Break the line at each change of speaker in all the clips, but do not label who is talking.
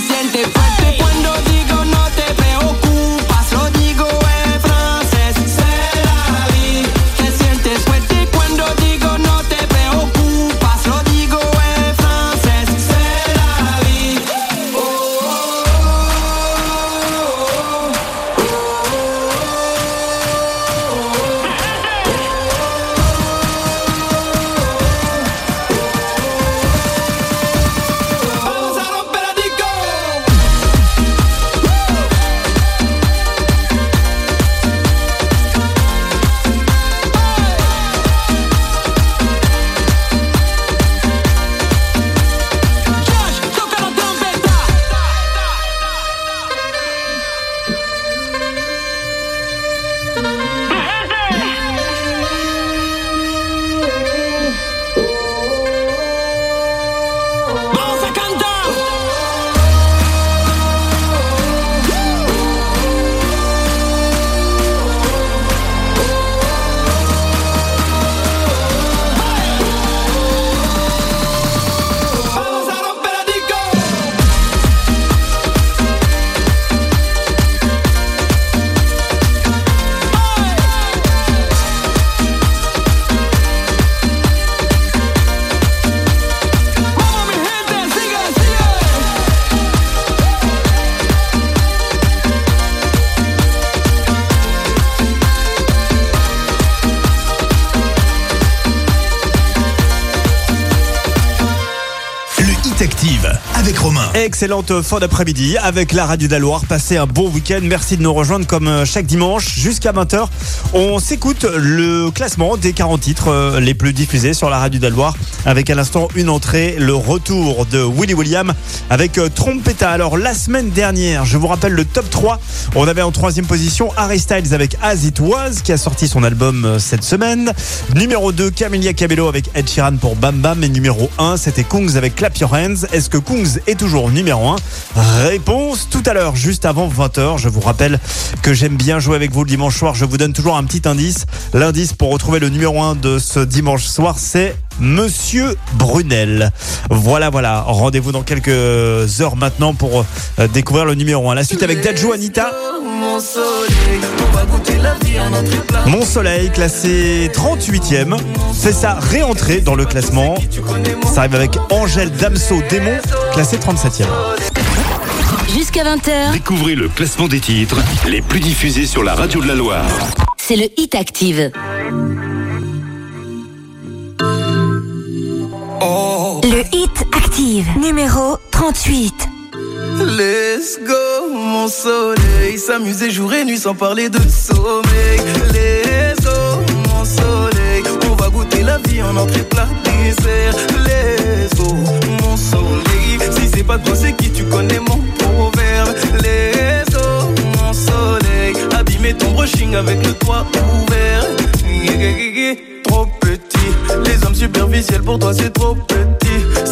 sent. Excellente fin d'après-midi avec la Radio de Passez un bon week-end. Merci de nous rejoindre comme euh, chaque dimanche jusqu'à 20h. On s'écoute le classement des 40 titres euh, les plus diffusés sur la Radio d'aloire avec à l'instant une entrée, le retour de Willy William avec euh, Trompeta. Alors la semaine dernière, je vous rappelle le top 3. On avait en troisième position Harry Styles avec As It Was qui a sorti son album euh, cette semaine. Numéro 2, Camelia Cabello avec Ed Sheeran pour Bam Bam. Et numéro 1, c'était Kungs avec Clap Your Hands. Est-ce que Kungs est toujours numéro 1 Réponse tout à l'heure, juste avant 20h. Je vous rappelle que j'aime bien jouer avec vous le dimanche soir. Je vous donne toujours un petit indice. L'indice pour retrouver le numéro 1 de ce dimanche soir, c'est Monsieur Brunel. Voilà, voilà. Rendez-vous dans quelques heures maintenant pour euh, découvrir le numéro 1. La suite avec Dajo Anita. Mon soleil, classé 38e, c'est sa réentrée dans le classement. Ça arrive avec Angèle Damso Démon, classé 37e.
Jusqu'à 20h.
Découvrez le classement des titres les plus diffusés sur la radio de la Loire.
C'est le Hit Active. numéro 38.
Let's go, mon soleil. S'amuser jour et nuit sans parler de sommeil. Let's go, mon soleil. On va goûter la vie en entrée plat dessert. Let's go, mon soleil. Si c'est pas toi, c'est qui tu connais mon proverbe. Let's go, mon soleil. Abîmer ton brushing avec le toit ouvert. Trop petit. Les hommes superficiels pour toi, c'est trop petit.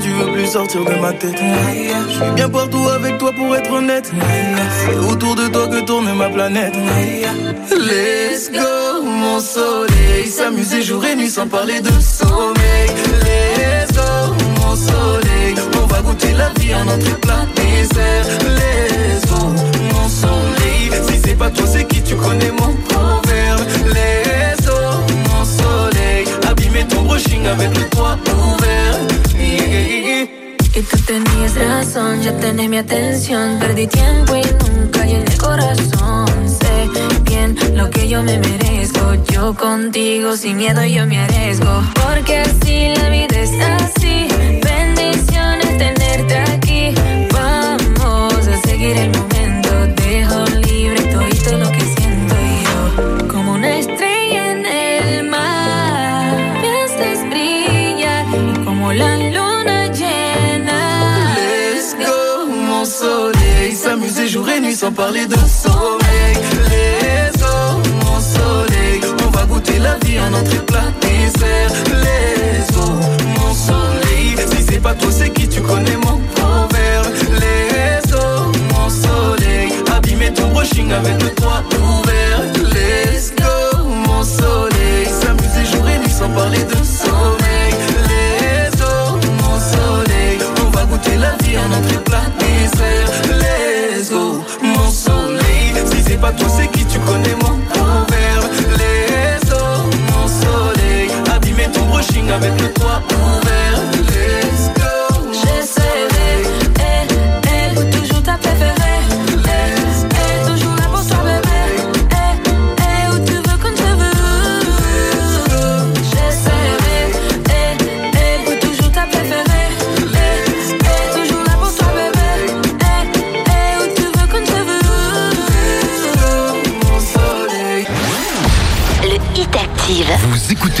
tu veux plus sortir de ma tête. Je suis bien partout avec toi pour être honnête. C'est autour de toi que tourne ma planète. Let's go, mon soleil. S'amuser jour et nuit sans parler de sommeil.
atención. Perdí tiempo y nunca en el corazón. Sé bien lo que yo me merezco. Yo contigo sin miedo yo me arriesgo. Porque así la vida es así. Bendiciones tenerte aquí. Vamos a seguir el mundo
jour et nuit sans parler de sommeil. Les eaux, mon soleil, on va goûter la vie à notre plat dessert. Les eaux, mon soleil, si c'est pas toi, c'est qui tu connais mon proverbe. Les eaux, mon soleil, abîmer ton brushing avec le toit ouvert. Les go, mon soleil, s'amuser jour et nuit sans parler de pas tous c'est qui tu connais moi Envers les eaux, mon soleil Abîmer ton brushing avec le toit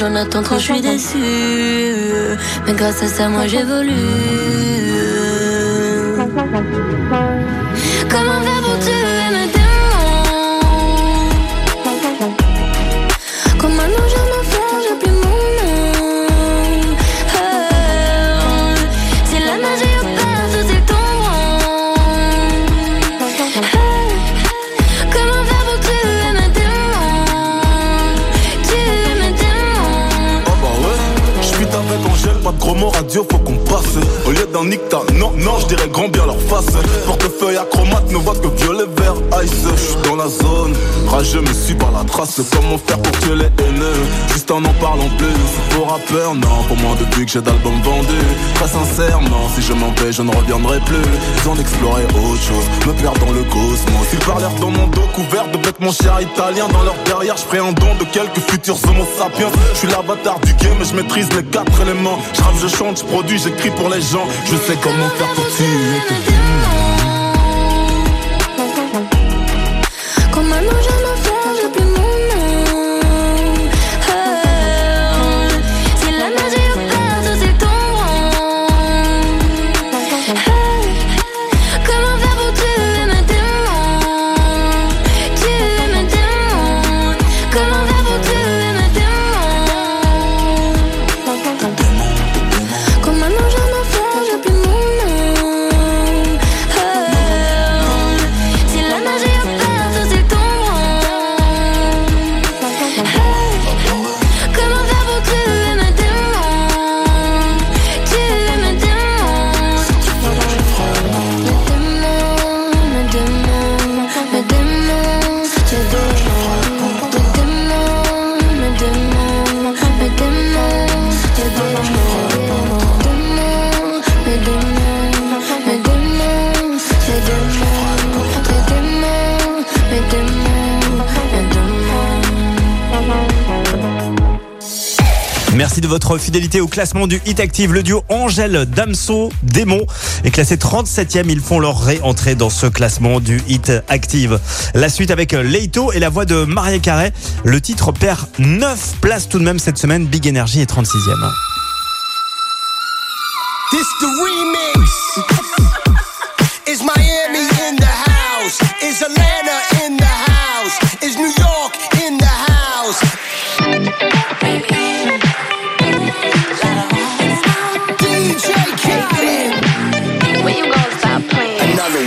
j'en attends trop, je suis déçu. Mais grâce à ça, moi j'évolue.
Non, non, je dirais grand bien leur face. Portefeuille acromate ne voit que violet, vert, ice. Je dans la zone, rageux me suis par la trace. Comment faire pour tuer les haineux Juste en en parlant plus. Pour rappeur, non, pour moi depuis que j'ai d'albums vendus. Très sincèrement, si je m'en vais, je ne reviendrai plus. Ils ont exploré autre chose, me perdre dans le cosmos. Ils parlèrent dans mon dos couvert de bêtes, mon cher italien. Dans leur derrière, je ferai un don de quelques futurs homo sapiens. Je suis l'avatar du game et je maîtrise les quatre éléments. Je je chante, je produis, j'écris pour les gens. Je sais comment faire pour tuer
votre fidélité au classement du Hit Active. Le duo Angèle Damso Démon est classé 37e. Ils font leur réentrée dans ce classement du Hit Active. La suite avec Leito et la voix de Marie Carré. Le titre perd 9 places tout de même cette semaine. Big Energy est 36e.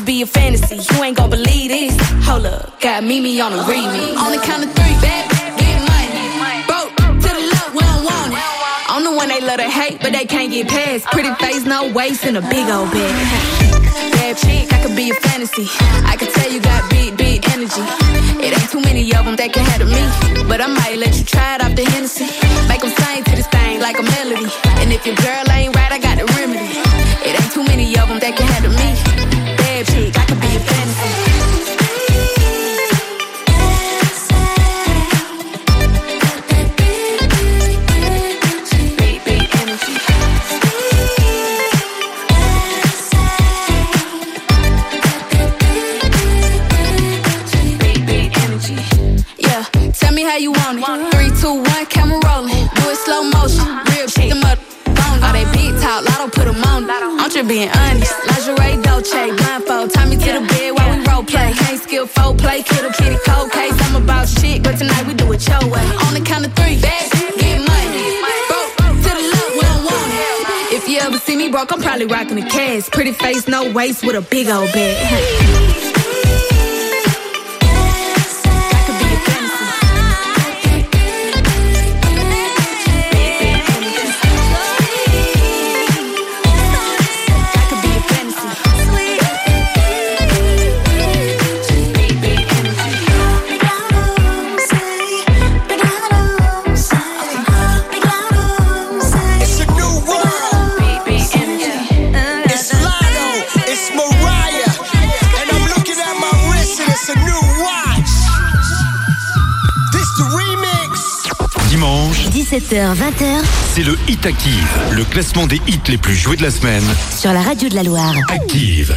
gon' be a fantasy. You ain't gon' believe this. Hold up, got Mimi on the remix. On the count of three, back, get money. Broke to the left, we don't want it. I'm the one they love to hate, but they can't get past. Pretty face, no waste, and a big old bag. Bad chick, I could be a fantasy. I could tell you got big, big energy. It ain't too many of them that can handle me. But I might let you try it off the Hennessy. Make them sing to this thing like a melody. And if your girl ain't right, I got the remedy. It ain't too many of them that can handle me.
I'm just being honest. Lingerie, Dolce, blindfold. Tie me to the bed while we role play. Can't skill full play, kiddo, kitty, cold case. I'm about shit, but tonight we do it your way. On the count of three, bags, get money. Broke to the left, we do want it. If you ever see me broke, I'm probably rocking a cash. Pretty face, no waist, with a big old bag.
20 h 20 h c'est le Hit Active, le classement des hits les plus joués de la semaine.
Sur la radio de la Loire.
Active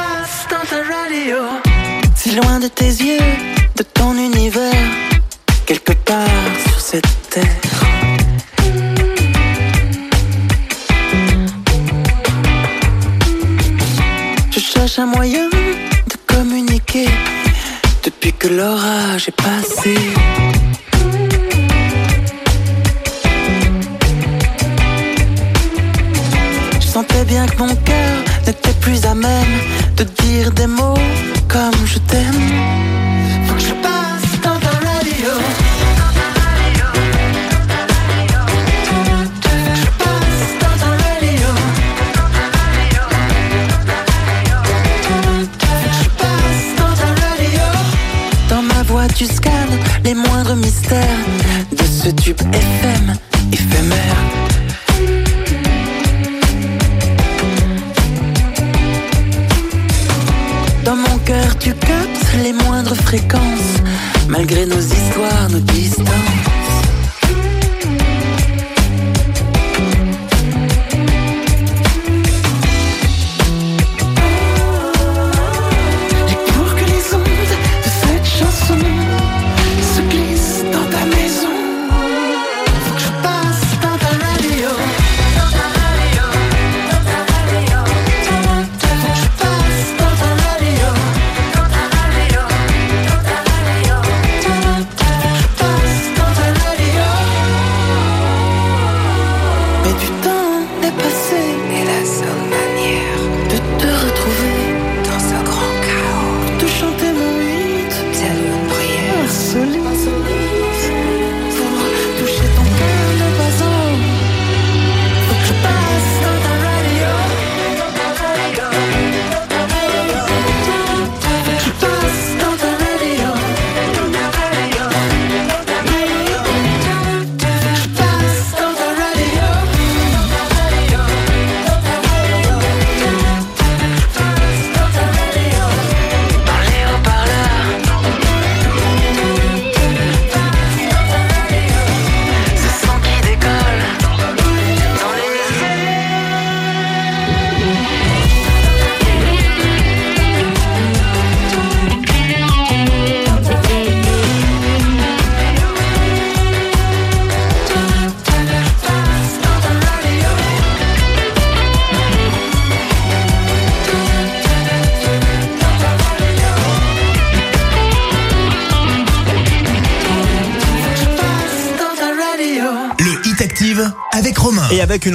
des mots comme je t'aime.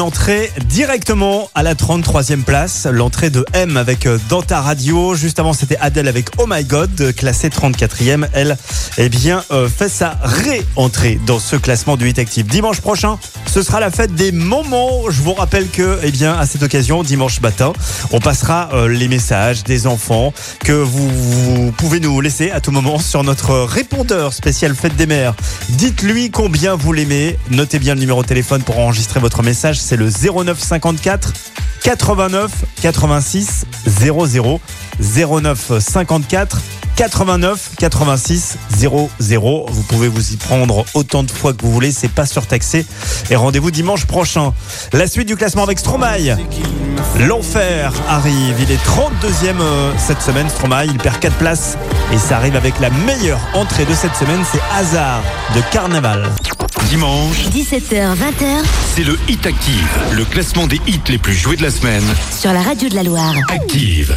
entrée directement à la 33e place. L'entrée de M avec euh, Danta radio. Juste avant, c'était Adèle avec Oh My God, classée 34e. Elle, eh bien, euh, fait sa réentrée dans ce classement du Hit Actif Dimanche prochain, ce sera la fête des moments. Je vous rappelle que, eh bien, à cette occasion, dimanche matin, on passera euh, les messages des enfants que vous, pouvez nous laisser à tout moment sur notre répondeur spécial fête des mères. Dites-lui combien vous l'aimez. Notez bien le numéro de téléphone pour enregistrer votre message. C'est le 09 54 89 86 00 09 54 89 86 Vous pouvez vous y prendre autant de fois que vous voulez, c'est pas surtaxé. Et rendez-vous dimanche prochain. La suite du classement avec Stromae. L'enfer arrive. Il est 32e euh, cette semaine, Stromae. Il perd 4 places et ça arrive avec la meilleure entrée de cette semaine. C'est Hazard de Carnaval.
Dimanche, 17h-20h,
c'est le Hit Active, le classement des hits les plus joués de la semaine.
Sur la radio de la Loire.
Active.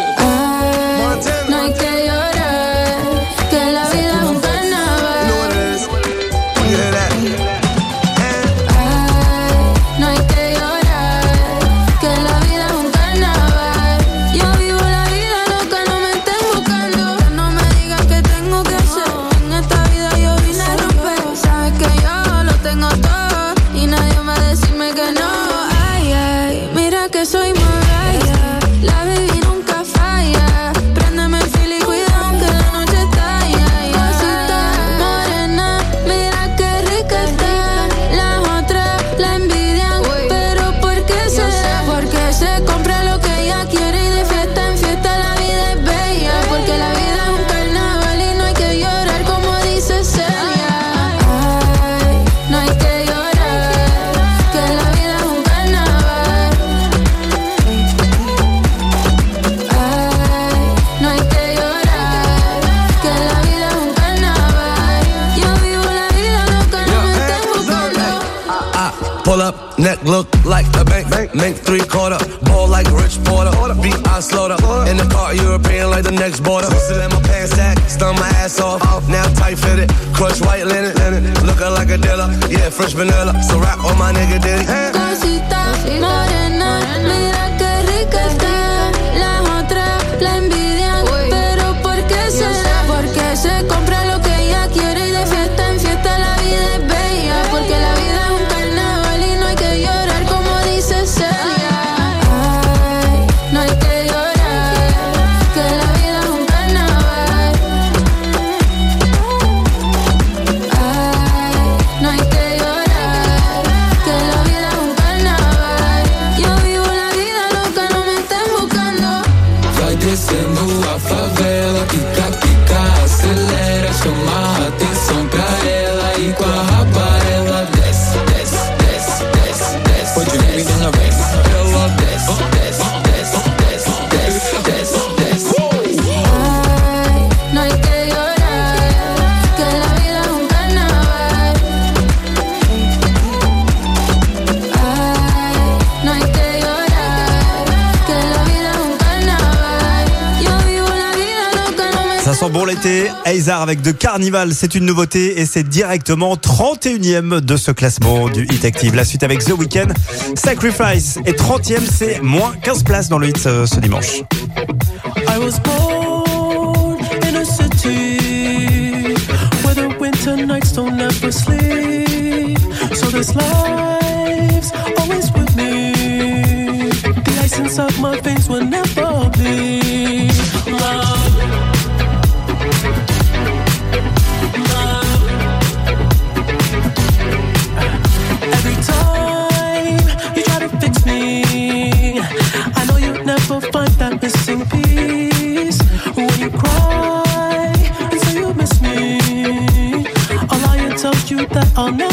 Make three quarter, ball like Rich Porter. Beat I slow slaughter. In the car, European like the next border. Whistle in my pants sack, stun my ass off. Now tight fitted, crush white linen. Looking like a dealer, yeah, fresh vanilla. So rap
on
my
nigga Diddy. Cosita morena, mira que rica está. Las otras la envidian, pero porque se, porque se compra.
Azar Aizar avec The Carnival, c'est une nouveauté et c'est directement 31e de ce classement du Hit Active. La suite avec The Weeknd, Sacrifice et 30e, c'est moins 15 places dans le hit euh, ce, dimanche. Oh no.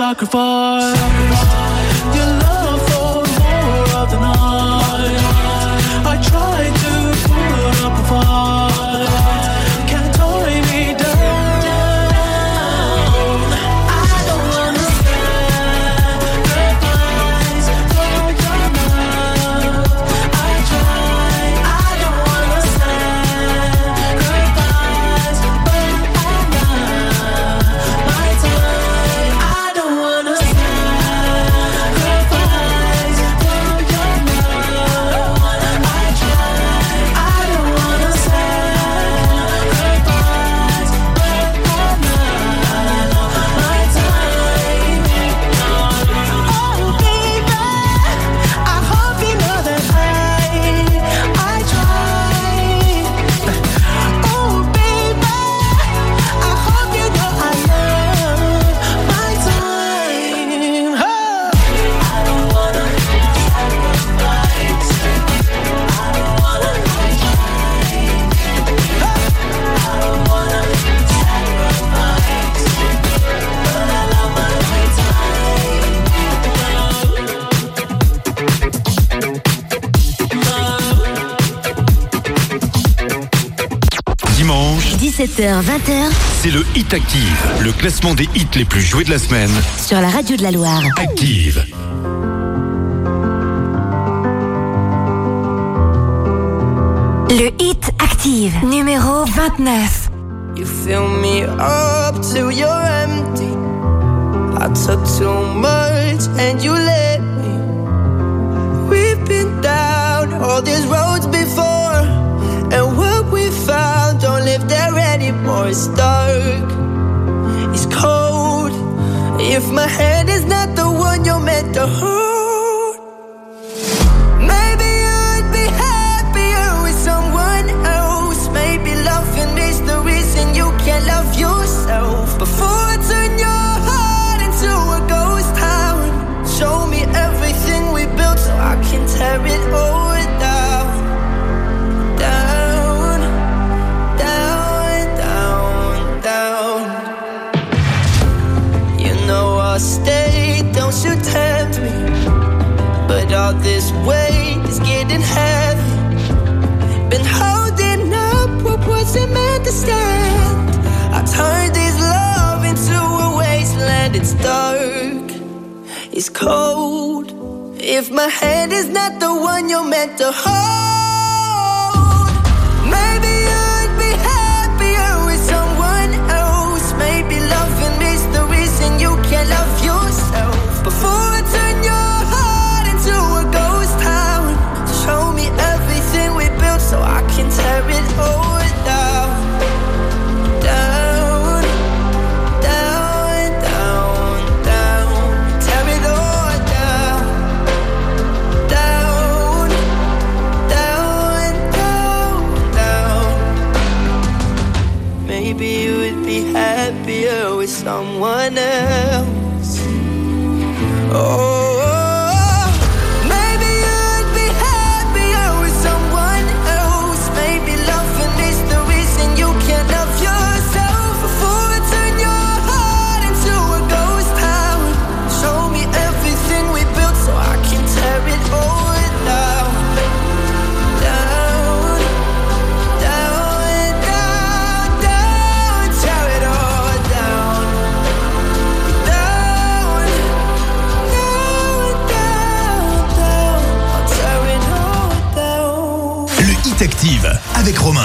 sacrifice. for. 20h. C'est le Hit Active, le classement des hits les plus joués de la semaine.
Sur la radio de la Loire.
Active.
Le Hit Active, numéro 29. You fill me up till you're empty. I took too much and you let me. We've been down all these roads before. And what we found don't live there it's dark, it's cold. If my hand is not the one you're meant to hold.
cold. If my head is not the one you're meant to hold.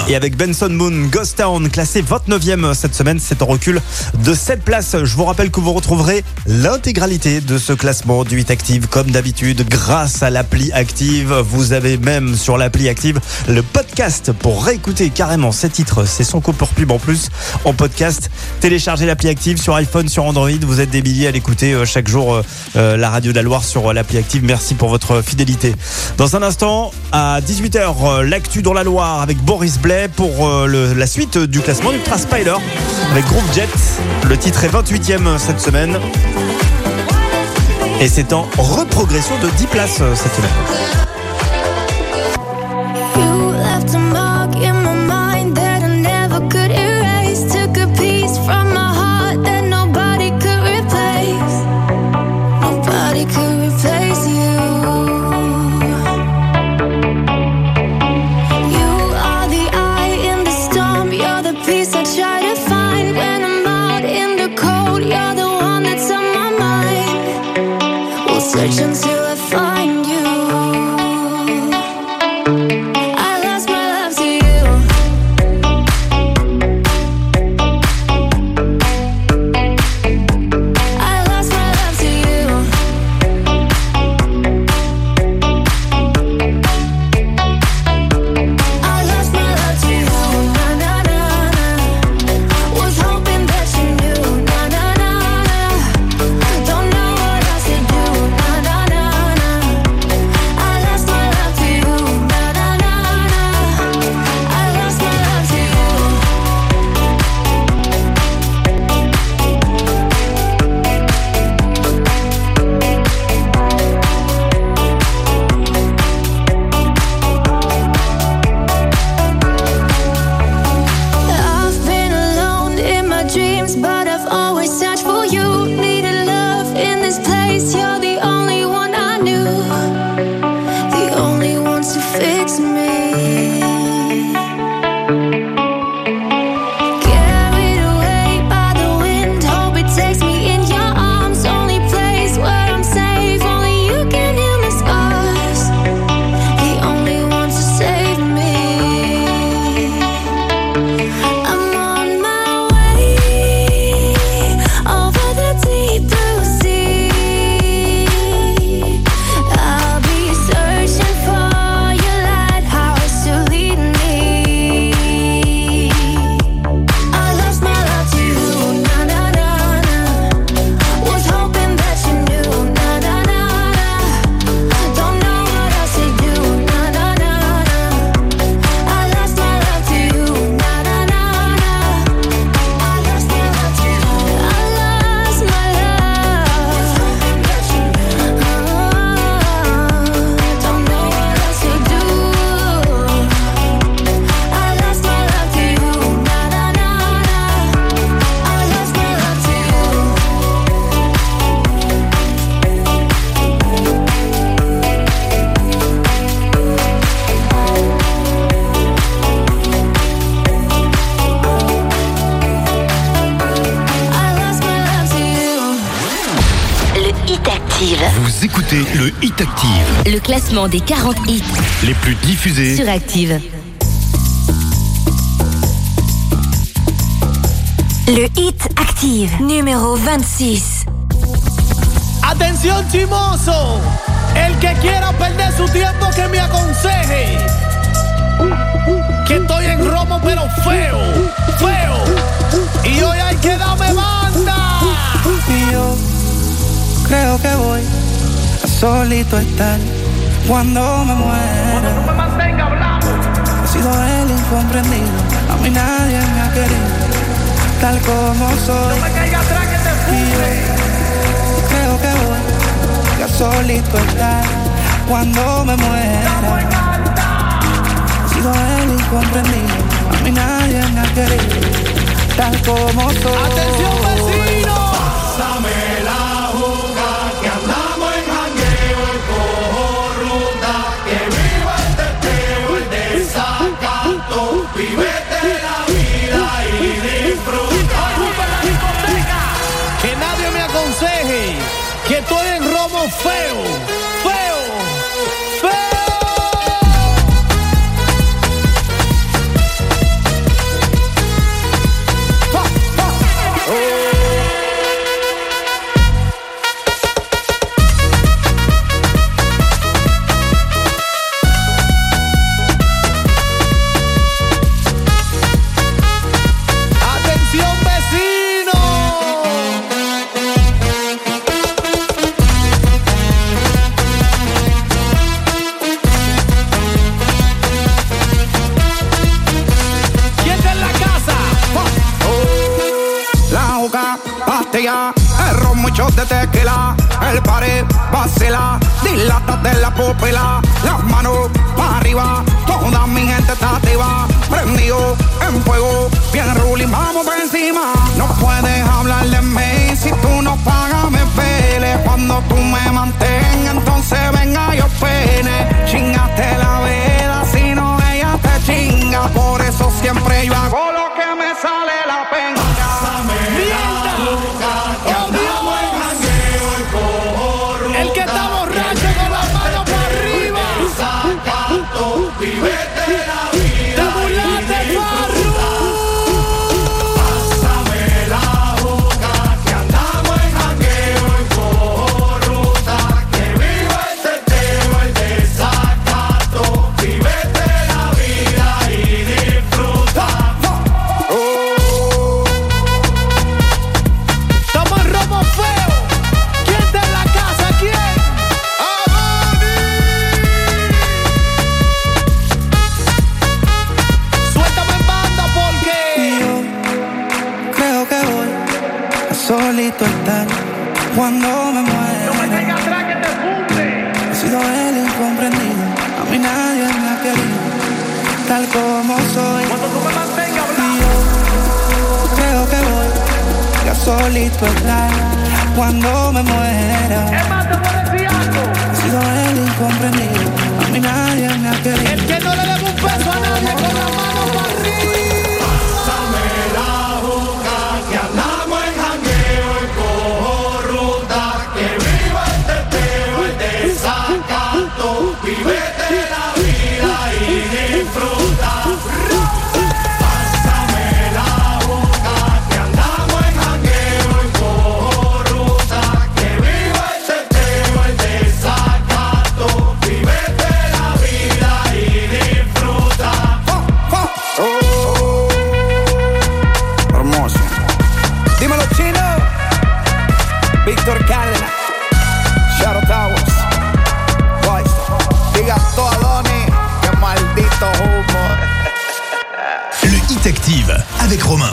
Et avec Benson Moon, Ghost Town, classé 29e cette semaine, c'est en recul de 7 places. Je vous rappelle que vous retrouverez l'intégralité de ce classement du 8 Active, comme d'habitude, grâce à l'appli Active. Vous avez même sur l'appli Active le podcast pour réécouter carrément ces titres, C'est son coup pour pub en plus, en podcast. Téléchargez l'appli Active sur iPhone, sur Android. Vous êtes des à l'écouter euh, chaque jour, euh, euh, la radio de la Loire sur l'appli Active. Merci pour votre fidélité. Dans un instant, à 18h, l'actu dans la Loire avec Boris Blair pour euh, la suite du classement Ultra Spider avec Groove Jets. Le titre est 28ème cette semaine. Et c'est en reprogression de 10 places euh, cette semaine.
des 40 hits
les plus diffusés
sur Active. Le hit Active, numéro 26.
Atención chimoso, el que quiera perder su tiempo que me aconseje. Que estoy en Roma, pero feo, feo. Y hoy hay que darme banda.
Y yo creo que voy a solito estar cuando me muera.
Cuando no me mantenga hablando. He
sido el incomprendido, a mí nadie me ha querido, tal como soy.
No me caiga atrás que te fuiste.
Y creo que voy Ya solito estar cuando me muera. He sido el incomprendido, a mí nadie me ha querido, tal como soy.
Atención vecino. aconseje que tú eres romo feo.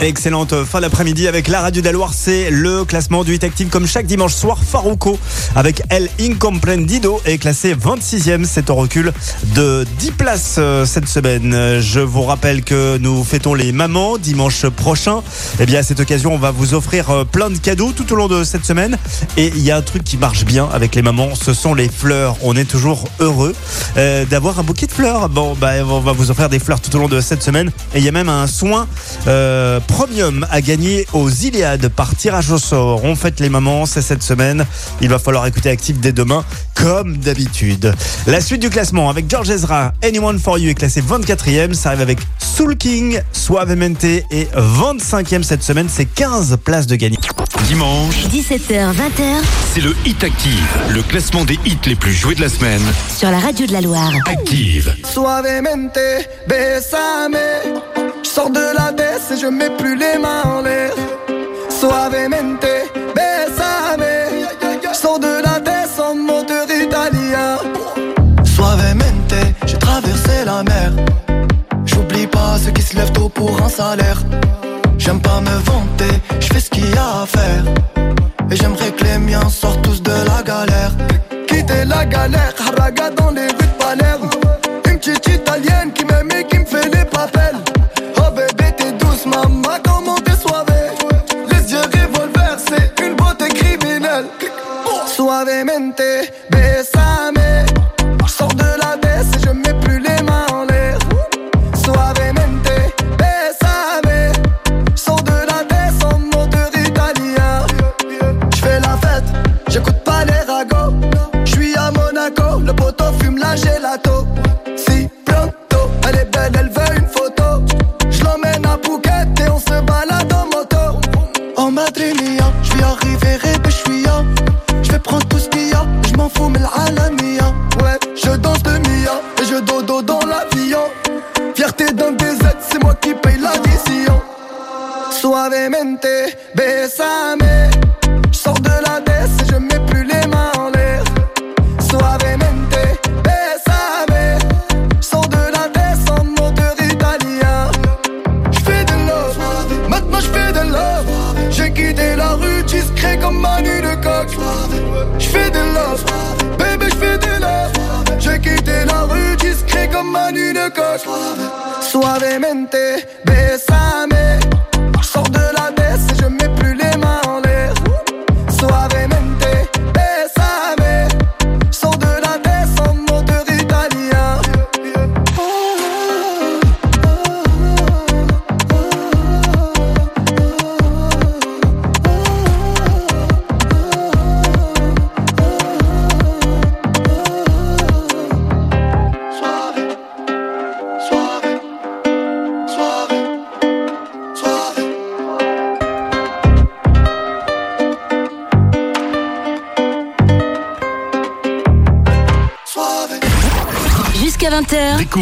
Excellente fin d'après-midi avec la radio de C'est le classement du Hit team comme chaque dimanche soir. Farouco avec El Incomprendido est classé 26e. C'est en recul de 10 places euh, cette semaine. Je vous rappelle que nous fêtons les mamans dimanche prochain. Et eh bien à cette occasion, on va vous offrir euh, plein de cadeaux tout au long de cette semaine. Et il y a un truc qui marche bien avec les mamans, ce sont les fleurs. On est toujours heureux euh, d'avoir un bouquet de fleurs. Bon, bah, on va vous offrir des fleurs tout au long de cette semaine. Et il y a même un soin euh, premium à gagner aux Iliades par tirage au sort. On fête les mamans, c'est cette semaine. Il va falloir écouter Active dès demain, comme d'habitude. La suite du classement avec George Ezra, Anyone for You est classé 24e. Ça arrive avec Soul King, Suavemente et 25e cette semaine. C'est 15 places de gagner.
Dimanche, 17h-20h, c'est le Hit Active, le classement des hits les plus joués de la semaine.
Sur la radio de la Loire.
Active.
Suavemente, e besame sors de la baisse et je mets plus les mains en l'air. Suavemente, besame. Je sors de la baisse en moteur italien. Suavemente, j'ai traversé la mer. J'oublie pas ceux qui se lèvent tôt pour un salaire. J'aime pas me vanter, je fais ce qu'il y a à faire. Et j'aimerais que les miens sortent tous de la galère. Quitter la galère, haraga dans les rues de Palerme. Une petite italienne qui m'aime et qui me fait les papels. Maman, comment t'es suave. Les yeux revolver, c'est une beauté criminelle. Suavemente, besame.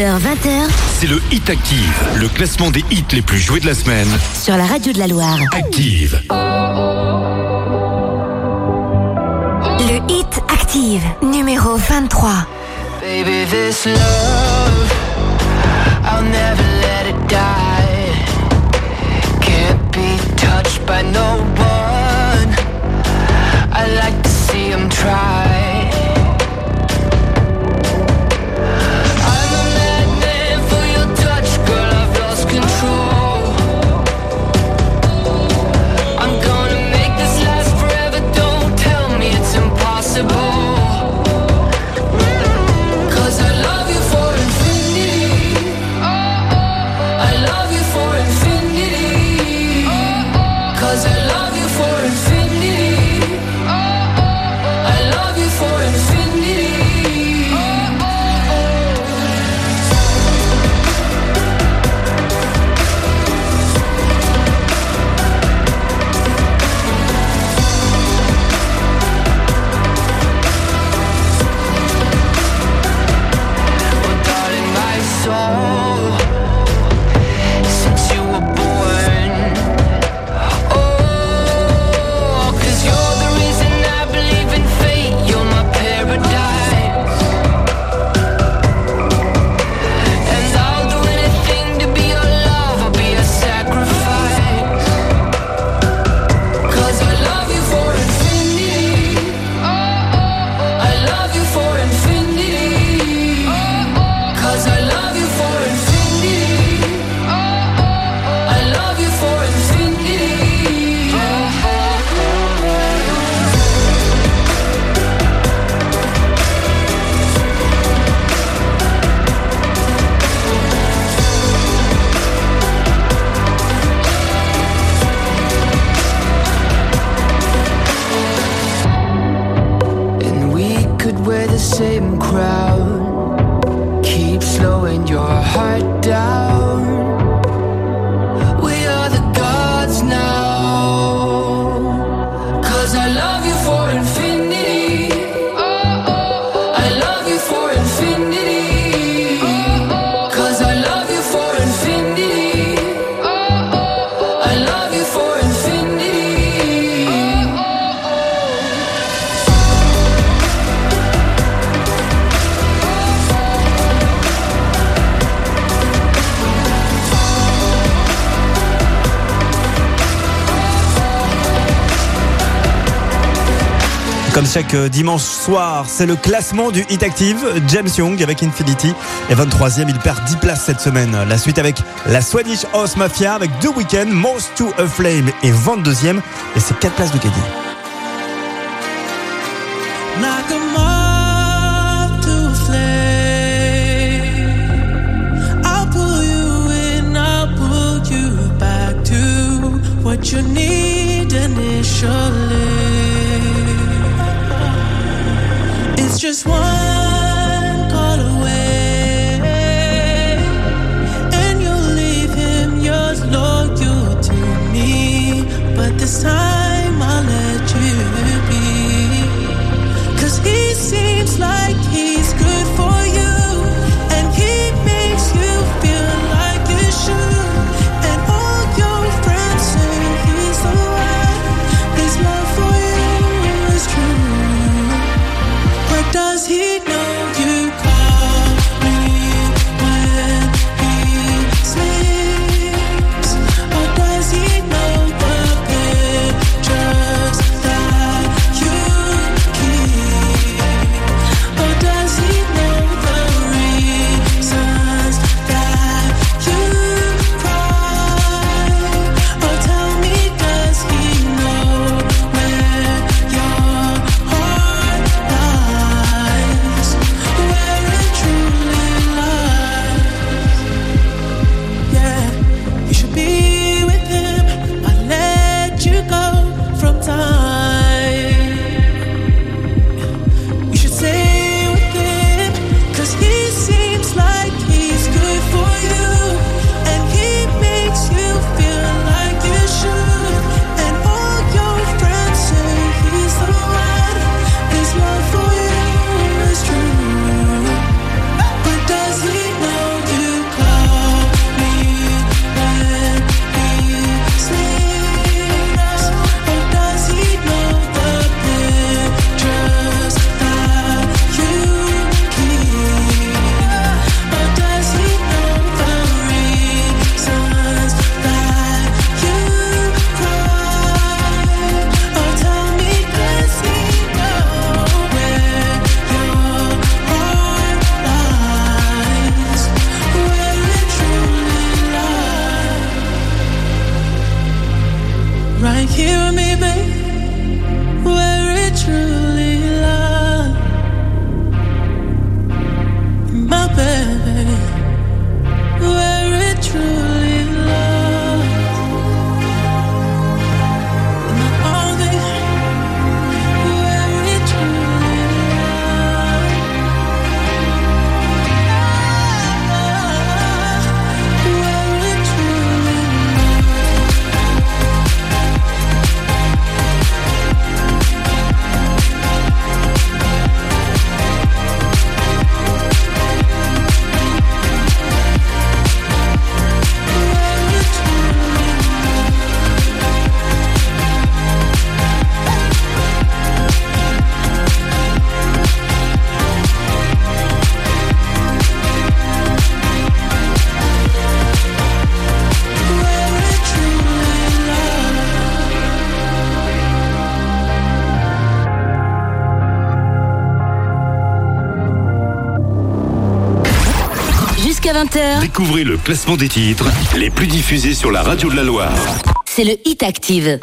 h 20h.
C'est le Hit Active, le classement des hits les plus joués de la semaine.
Sur la radio de la Loire.
Active.
Le Hit Active, numéro 23. Baby, this love, I'll never let it die. Can't be touched by no one. I like to see him try.
chaque euh, dimanche soir. C'est le classement du Hit Active. James Young avec Infinity est 23e. Il perd 10 places cette semaine. La suite avec la Swedish House Mafia avec deux week-ends, Most to a Flame est 22e et c'est 4 places de gagner.
Découvrez le classement des titres les plus diffusés sur la radio de la Loire.
C'est le Hit Active.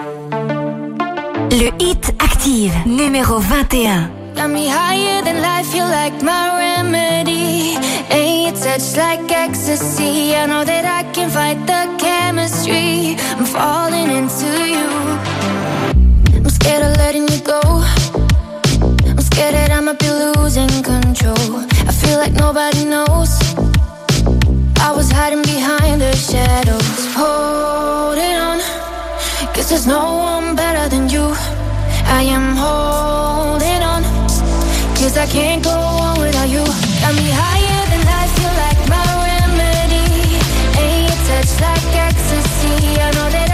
Le Hit Active, numéro 21. Got me higher than life, you like my remedy. Ain't like ecstasy. I know that I can fight the chemistry. I'm falling into you. I'm scared of letting you go. I'm scared that I'm might be losing control. I feel like nobody knows. shadows holding on Cause there's no one better than you I am holding on Cause I can't go on without you Got me higher than life, you like my remedy Ain't your touch like ecstasy I know that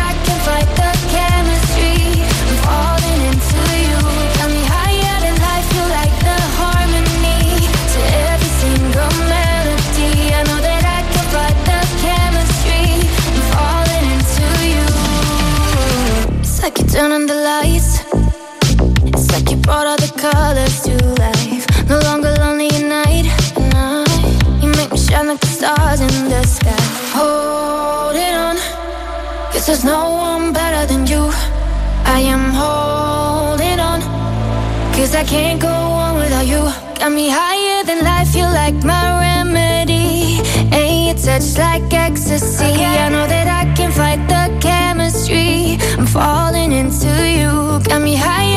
Turn on the lights. It's like you brought all the colors to life. No longer lonely at night. night. You make me shine like the stars in the sky. Holding on. Cause there's no one better than you. I am holding on. Cause I can't go on without you. Got me higher than life. You're like my remedy. Ain't your touch like ecstasy. Okay. I know that I can fight the chaos chemistry. I'm falling into you. Got me high.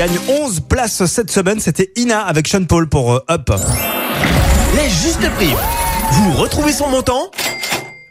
gagne 11 places cette semaine. C'était Ina avec Sean Paul pour euh, Up.
Les juste prix. Vous retrouvez son montant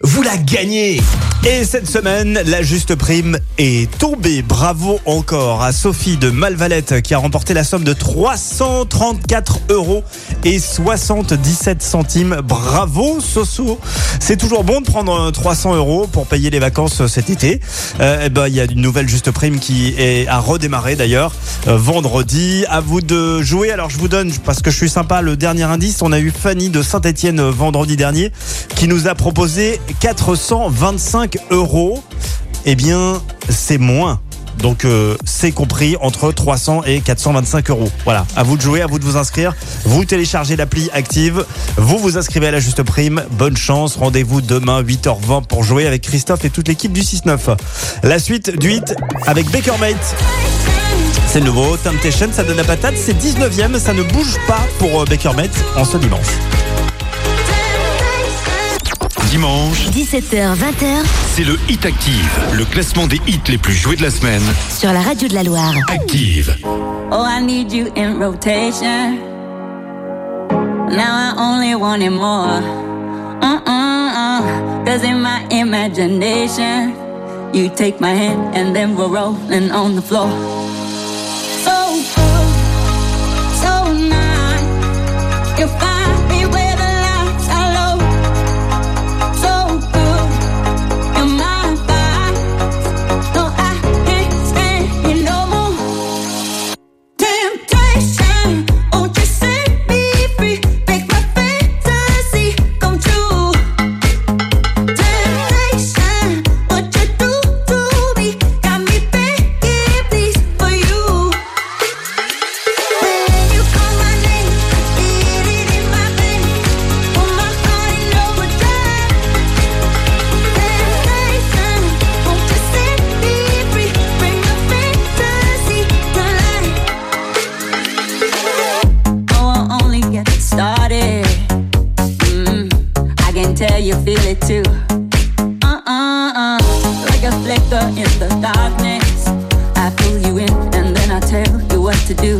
Vous la gagnez
et cette semaine, la juste prime est tombée. Bravo encore à Sophie de Malvalette qui a remporté la somme de 334 euros et 77 centimes. Bravo Soso. C'est toujours bon de prendre 300 euros pour payer les vacances cet été. Euh, et eh ben, il y a une nouvelle juste prime qui est à redémarrer d'ailleurs euh, vendredi. À vous de jouer. Alors je vous donne parce que je suis sympa le dernier indice. On a eu Fanny de Saint-Étienne vendredi dernier qui nous a proposé 425 euros, eh bien, c'est moins. Donc euh, c'est compris entre 300 et 425 euros. Voilà, à vous de jouer, à vous de vous inscrire. Vous téléchargez l'appli active, vous vous inscrivez à la juste prime. Bonne chance, rendez-vous demain 8h20 pour jouer avec Christophe et toute l'équipe du 6-9. La suite du 8 avec Baker Mate. C'est nouveau, Temptation, ça donne la patate, c'est 19 e ça ne bouge pas pour euh, Baker Mate en ce dimanche
dimanche, 17h-20h, c'est le Hit Active, le classement des hits les plus joués de la semaine.
Sur la radio de la Loire.
Active. Oh, I need you in rotation. Now I only want it more. Mm -mm Cause in my imagination, you take my hand and then we're rolling on the floor. So cool, so nice. If fine.
darkness. I pull you in and then I tell you what to do.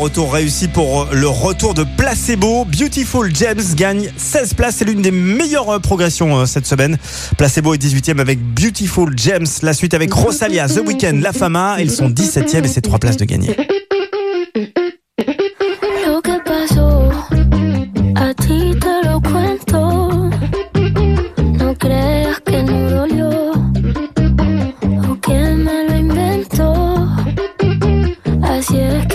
retour réussi pour le retour de Placebo. Beautiful James gagne 16 places. C'est l'une des meilleures progressions euh, cette semaine. Placebo est 18e avec Beautiful James. La suite avec Rosalia, The Weeknd, La Fama. Ils sont 17e et c'est 3 places de gagner.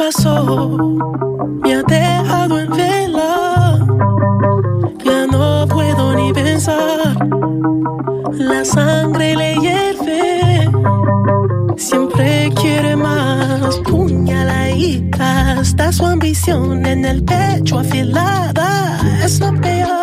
pasó me ha dejado en vela. Ya no puedo ni pensar. La sangre le hierve. Siempre quiere más. y Está su ambición en el pecho afilada. Es lo peor.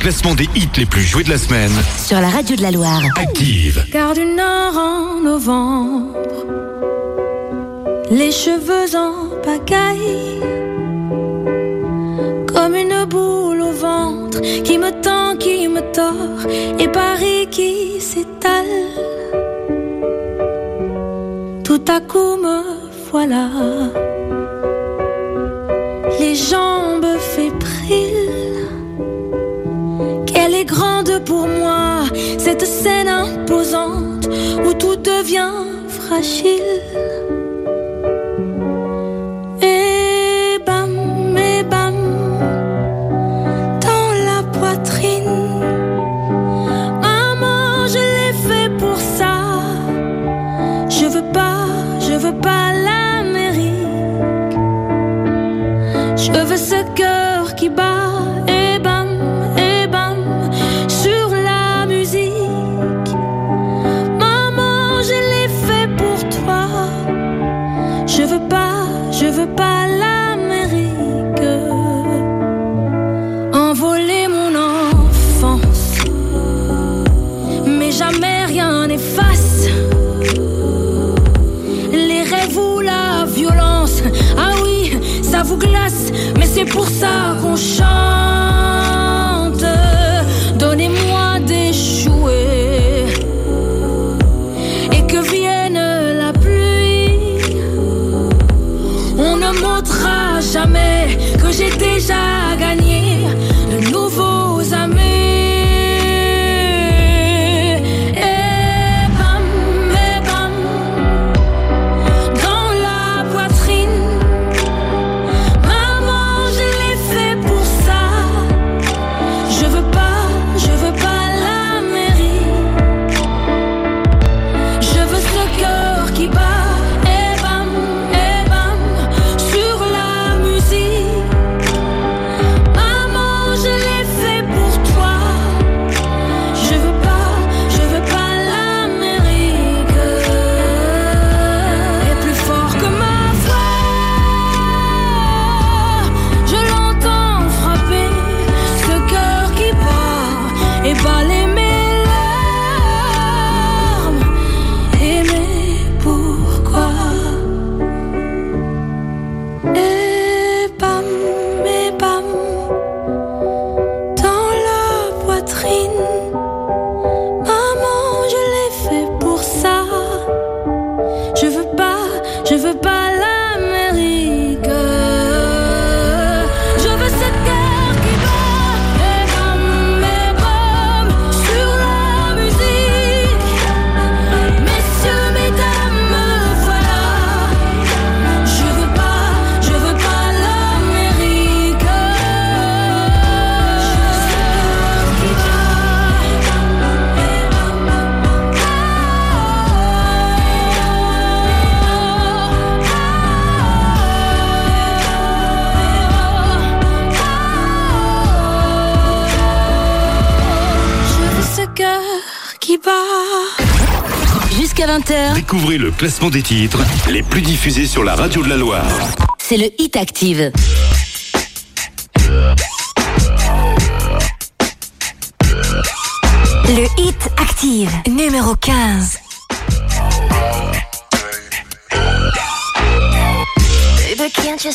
classement des hits les plus joués de la semaine.
Sur la radio de la Loire.
Active.
Car du Nord en novembre, les cheveux en pagaille, comme une boule au ventre qui me tend, qui me tord, et Paris qui s'étale. Tout à coup me voilà pour moi cette scène imposante où tout devient fragile. c'est pour ça qu'on chante.
classement des titres les plus diffusés sur la radio de la Loire.
C'est le Hit Active. Le Hit Active, numéro 15. Baby, can't you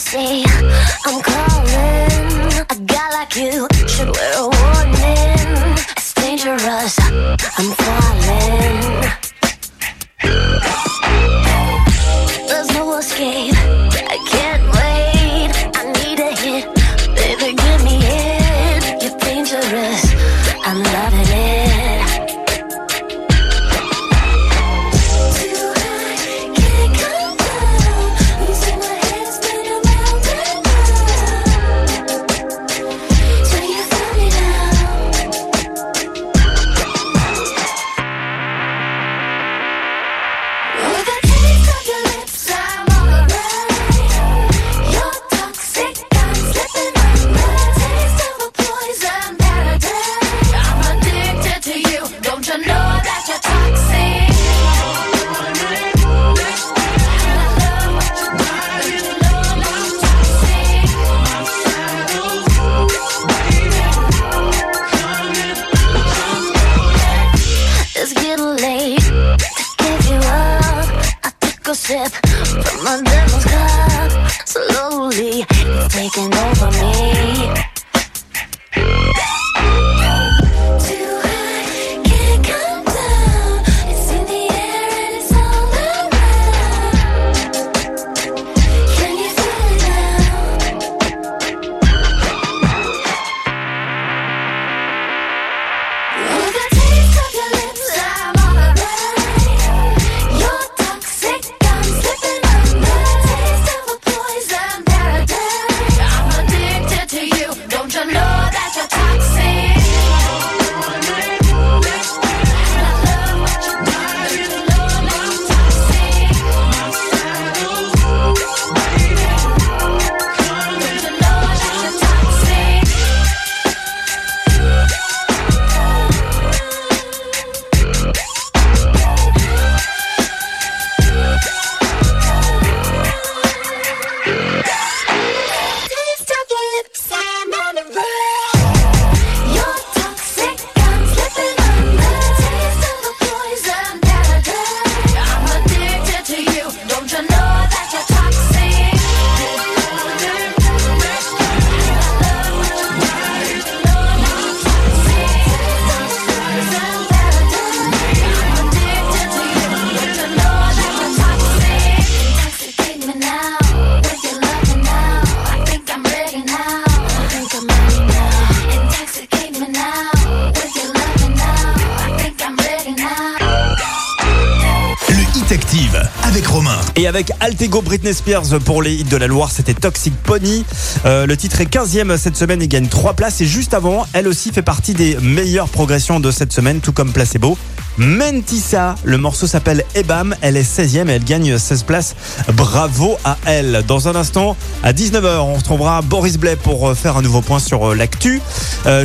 Go Britney Spears pour les hits de la Loire, c'était Toxic Pony. Euh, le titre est 15e cette semaine et gagne 3 places. Et juste avant, elle aussi fait partie des meilleures progressions de cette semaine, tout comme Placebo. Mentissa, le morceau s'appelle Ebam, elle est 16e et elle gagne 16 places. Bravo à elle. Dans un instant, à 19h, on retrouvera Boris Blais pour euh, faire un nouveau point sur euh, l'actu.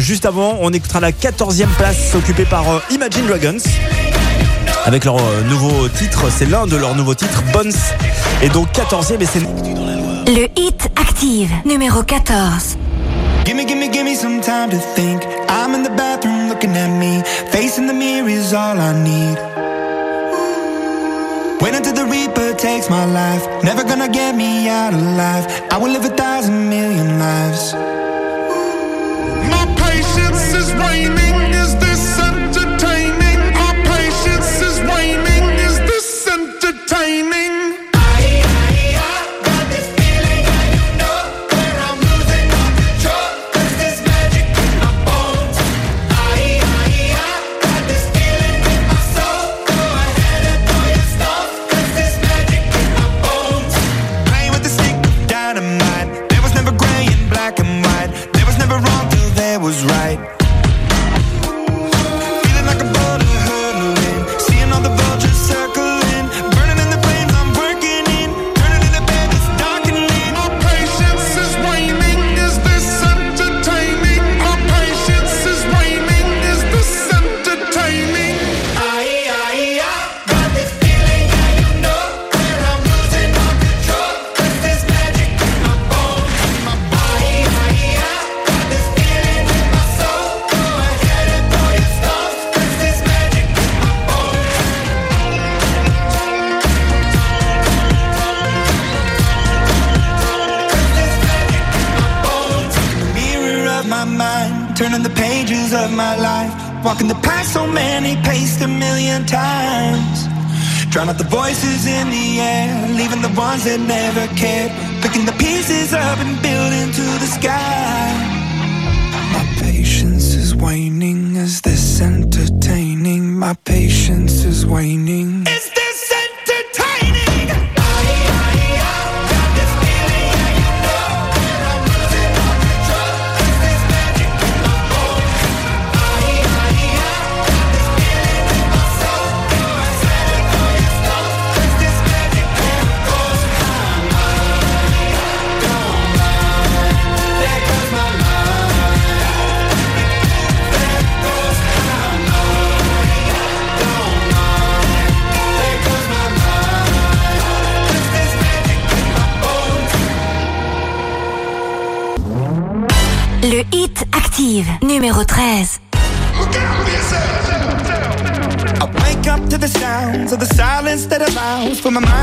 juste avant, on écoutera la 14e place occupée par Imagine Dragons avec leur euh, nouveau titre. C'est l'un de leurs nouveaux titres, Bones. Et donc 14e et c'est. Le
hit active, numéro 14. Gimme, gimme, gimme some time to think. I'm in the bathroom looking at me. Facing the mirror is all I need. Wait until the Reaper takes my life. Never gonna get me out of life I will live a thousand million lives. waning? Is this entertaining? My patience is waning.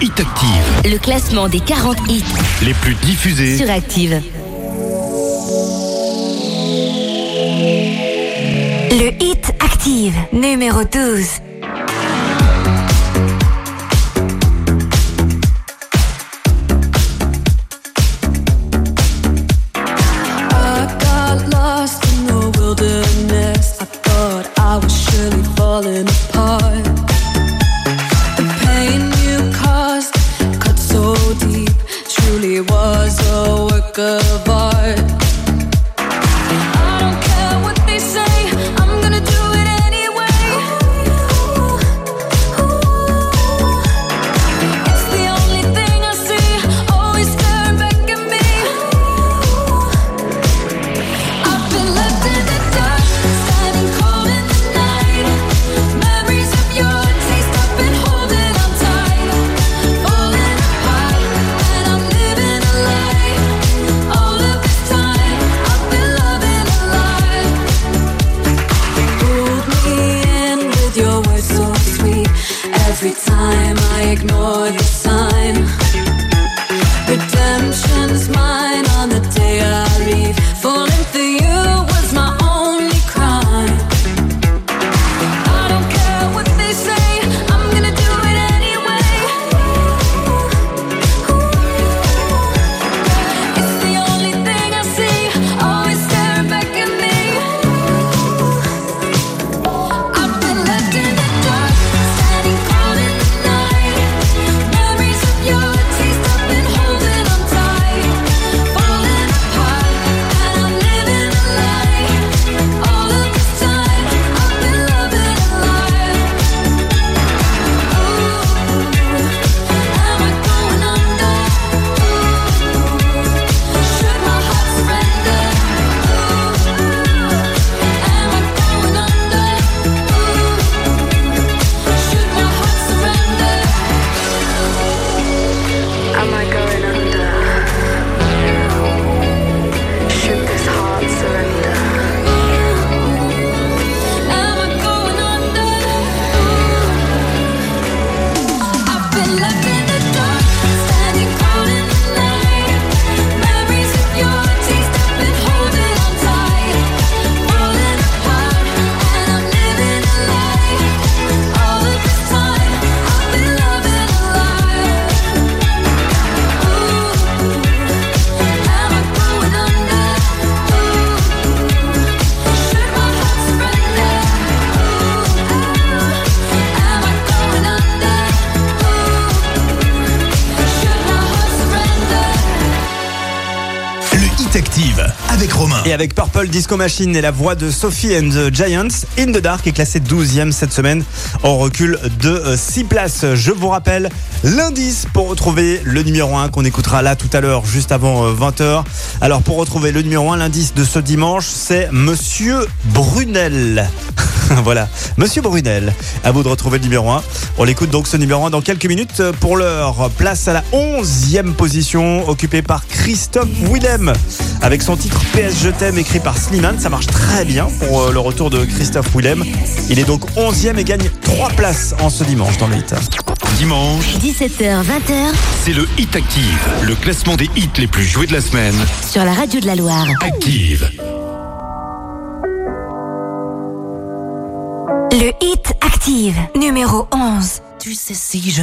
Hit Active.
Le classement des 40 hits
les plus diffusés
sur Active. Le Hit Active, numéro 12.
Disco Machine et la voix de Sophie and the Giants. In the Dark est classé 12e cette semaine en recul de 6 euh, places. Je vous rappelle l'indice pour retrouver le numéro 1 qu'on écoutera là tout à l'heure juste avant 20h. Euh, Alors pour retrouver le numéro 1, l'indice de ce dimanche, c'est Monsieur Brunel. voilà, Monsieur Brunel. À vous de retrouver le numéro 1. On l'écoute donc ce numéro 1 dans quelques minutes. Euh, pour l'heure, place à la 11e position occupée par Christophe Willem avec son titre PS Je t'aime écrit par Slimane. Ça marche très bien pour euh, le retour de Christophe Willem. Il est donc 11e et gagne 3 places en ce dimanche dans le Hit.
Dimanche, 17h-20h, c'est le Hit Active, le classement des hits les plus joués de la semaine.
Sur la radio de la Loire.
Active.
Le Hit Active, numéro 11. Tu sais si je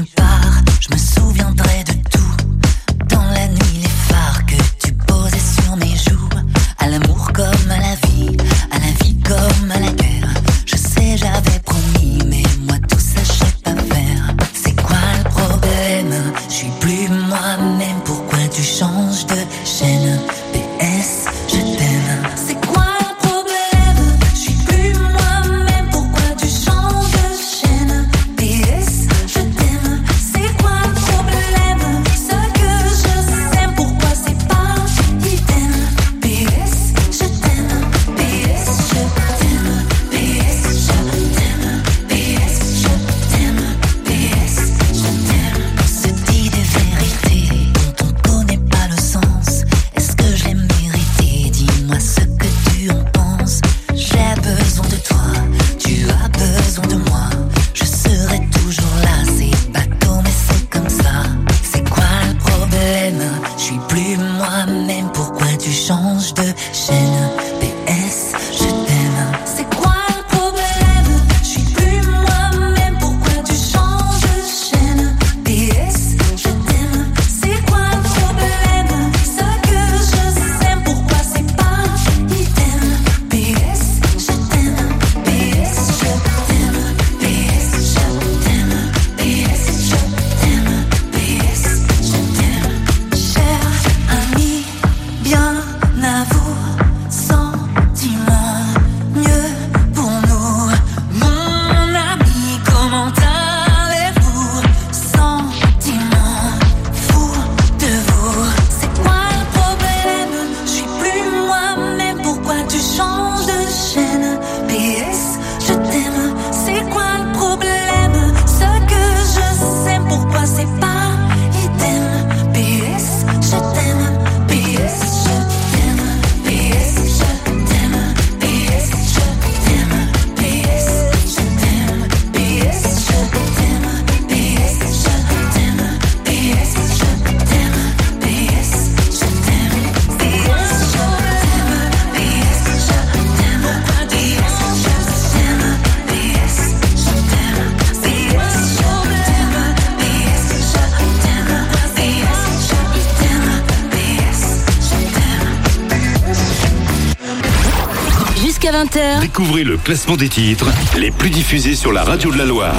Découvrez le classement des titres les plus diffusés sur la radio de la Loire.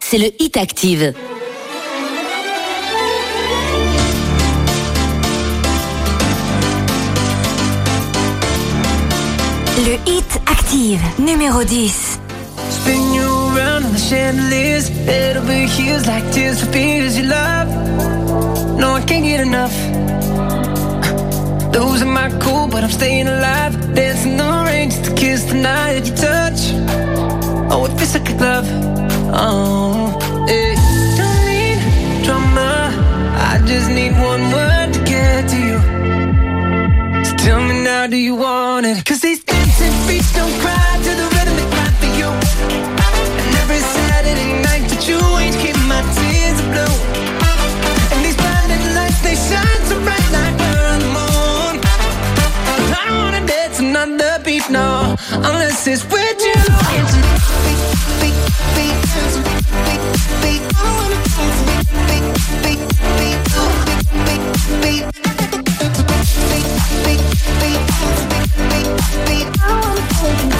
C'est le Hit Active. Le Hit Active, numéro 10. Spin you around the It'll be like tears you love. No, I can't get enough. Losing my cool, but I'm staying alive. Dancing the rain just to kiss the night that touch. Oh, it feels like a glove. Oh, it don't need drama. I just need one word to get to you. So tell me now, do you want it? Cause these dancing feet don't cry. unless it's with you.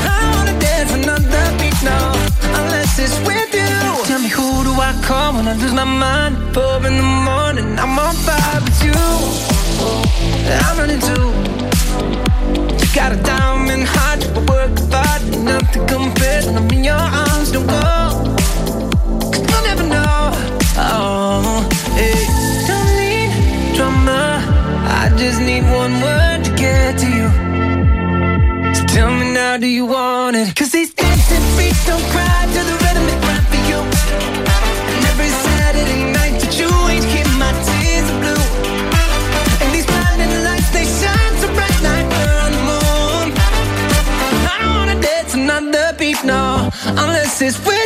I wanna dance beat now, unless it's with you. Tell me who do I call when I lose my mind? Four in the morning, I'm on fire with you. I'm running too. Got a diamond heart, but work hard, nothing compared when I'm in your arms. Don't go, cause you'll never know. Oh, hey. Don't need drama, I just need one word to get to you. So tell me now, do you want? This is where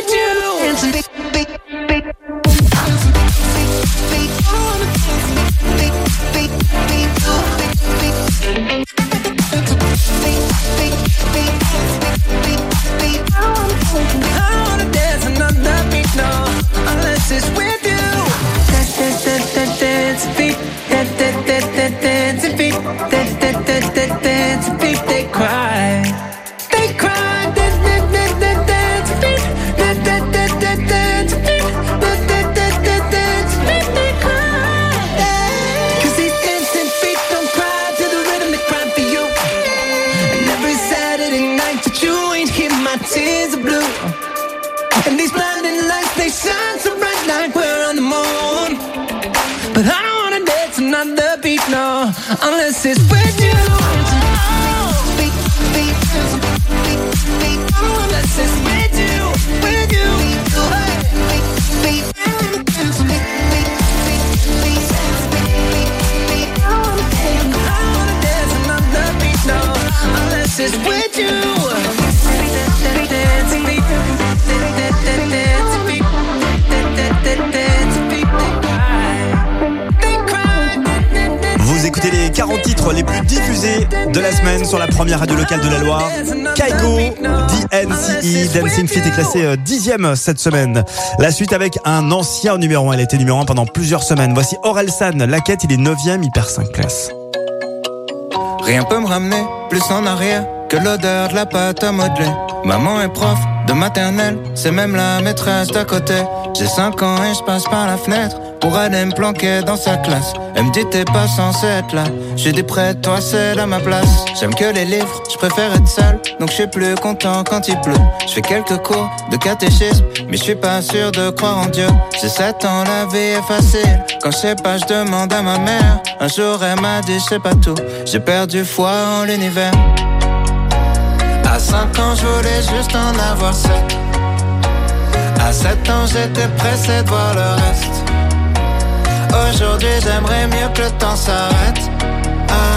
C'est euh, dixième euh, cette semaine. La suite avec un ancien numéro 1. Elle était numéro 1 pendant plusieurs semaines. Voici San, La quête, il est neuvième, il perd 5 classes.
Rien peut me ramener plus en arrière que l'odeur de la pâte à modeler. Maman est prof de maternelle, c'est même la maîtresse d'à côté. J'ai 5 ans et je passe par la fenêtre pour aller me planquer dans sa classe. Elle me dit t'es pas censé être là, j'ai des prêts, toi c'est à ma place. J'aime que les livres je préfère être seul, donc je suis plus content quand il pleut. Je fais quelques cours de catéchisme, mais je suis pas sûr de croire en Dieu. J'ai 7 ans, la vie est facile. Quand je sais pas, je demande à ma mère. Un jour, elle m'a dit, c'est pas tout. J'ai perdu foi en l'univers. À 5 ans, je voulais juste en avoir 7. À 7 ans, j'étais pressé de voir le reste. Aujourd'hui, j'aimerais mieux que le temps s'arrête. Ah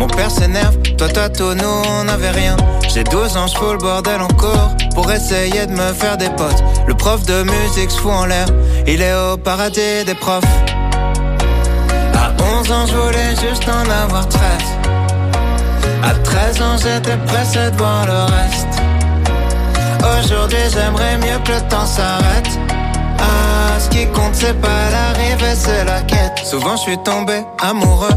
mon père s'énerve, toi toi, nous on avait rien. J'ai 12 ans, je le bordel encore pour essayer de me faire des potes. Le prof de musique se fout en l'air, il est au paradis des profs. À 11 ans, je voulais juste en avoir 13. À 13 ans, j'étais pressé de voir le reste. Aujourd'hui, j'aimerais mieux que le temps s'arrête. Ah, ce qui compte, c'est pas l'arrivée, c'est la quête. Souvent, je suis tombé amoureux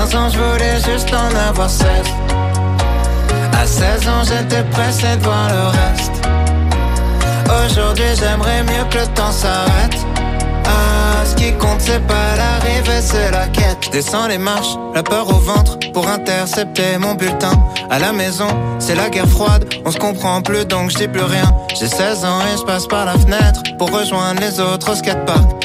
15 ans, je voulais juste en avoir 16. À 16 ans, j'étais pressé de voir le reste. Aujourd'hui, j'aimerais mieux que le temps s'arrête. Ah, ce qui compte, c'est pas l'arrivée, c'est la quête. Descends les marches, la peur au ventre pour intercepter mon bulletin. À la maison, c'est la guerre froide, on se comprend plus donc je dis plus rien. J'ai 16 ans et je passe par la fenêtre pour rejoindre les autres au skatepark.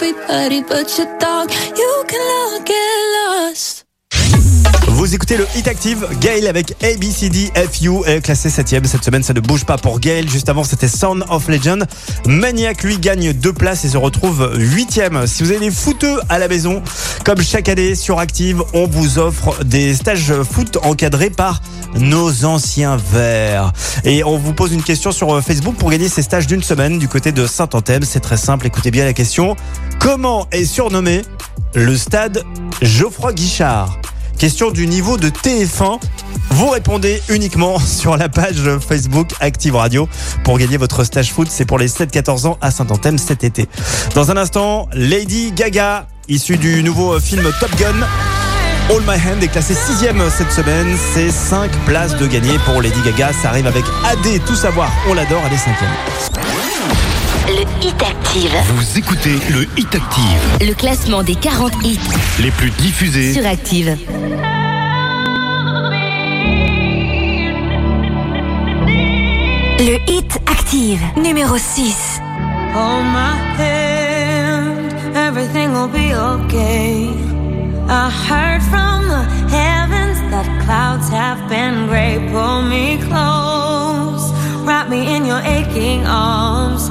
everybody but your dog. You can look at Vous écoutez le Hit Active, Gail avec ABCDFU est classé 7ème cette semaine, ça ne bouge pas pour Gail. Juste avant, c'était Sound of Legend. Maniac, lui, gagne deux places et se retrouve 8 e Si vous avez des footeux à la maison, comme chaque année sur Active, on vous offre des stages foot encadrés par nos anciens verts. Et on vous pose une question sur Facebook pour gagner ces stages d'une semaine du côté de Saint-Anthème. C'est très simple, écoutez bien la question. Comment est surnommé le stade Geoffroy Guichard Question du niveau de TF1. Vous répondez uniquement sur la page Facebook Active Radio pour gagner votre stage foot. C'est pour les 7-14 ans à Saint-Anthème cet été. Dans un instant, Lady Gaga, issue du nouveau film Top Gun. All My Hand est classé 6 cette semaine. C'est 5 places de gagner pour Lady Gaga. Ça arrive avec AD, tout savoir, on l'adore, elle est 5
le Hit Active.
Vous écoutez le Hit Active.
Le classement des 40 hits.
Les plus diffusés.
Sur Active. Le Hit Active. Numéro 6. Oh my hand. Everything will be okay. I heard from the heavens that clouds have been gray. Pull me close. Wrap me in your aching arms.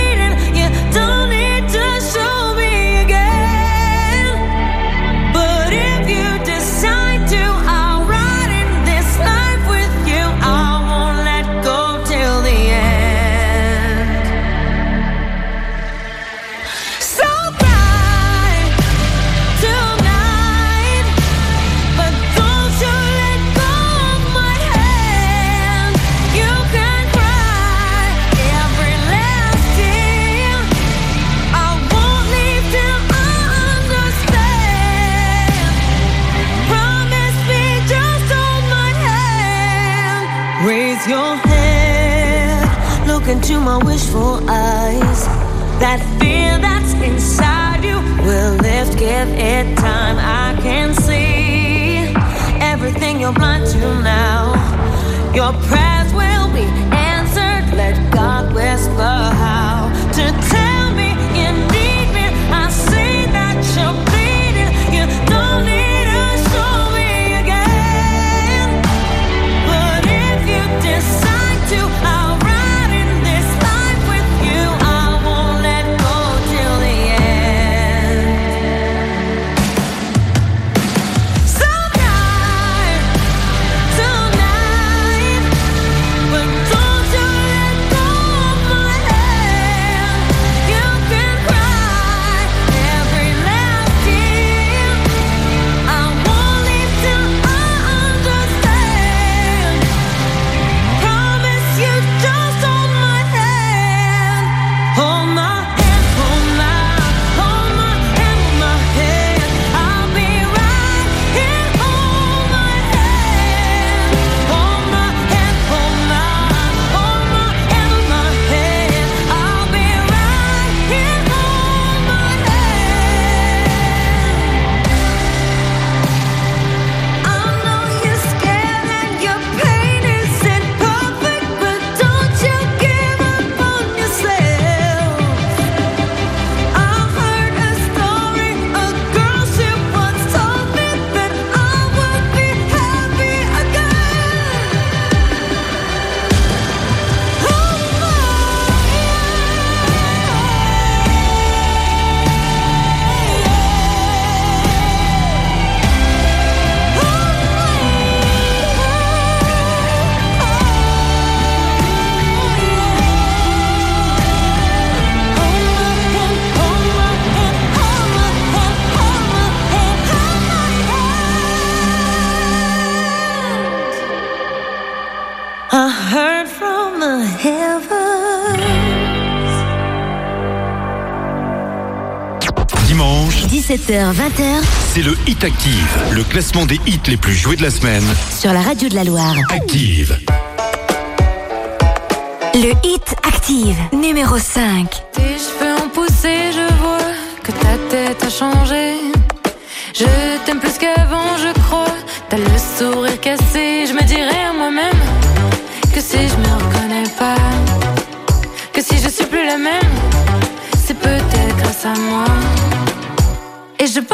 That fear that's inside you will lift, give it time. I can see everything you're blind to now. Your presence.
7 20h. C'est le Hit Active, le classement des hits les plus joués de la semaine. Sur la radio de la Loire. Active. Le Hit Active, numéro 5.
je cheveux en pousser, je vois que ta tête a changé. Je t'aime plus qu'avant, je crois. T'as le sourire cassé, je me dirais à moi-même que si je me reconnais pas, que si je suis plus la même, c'est peut-être grâce à moi. Et je peux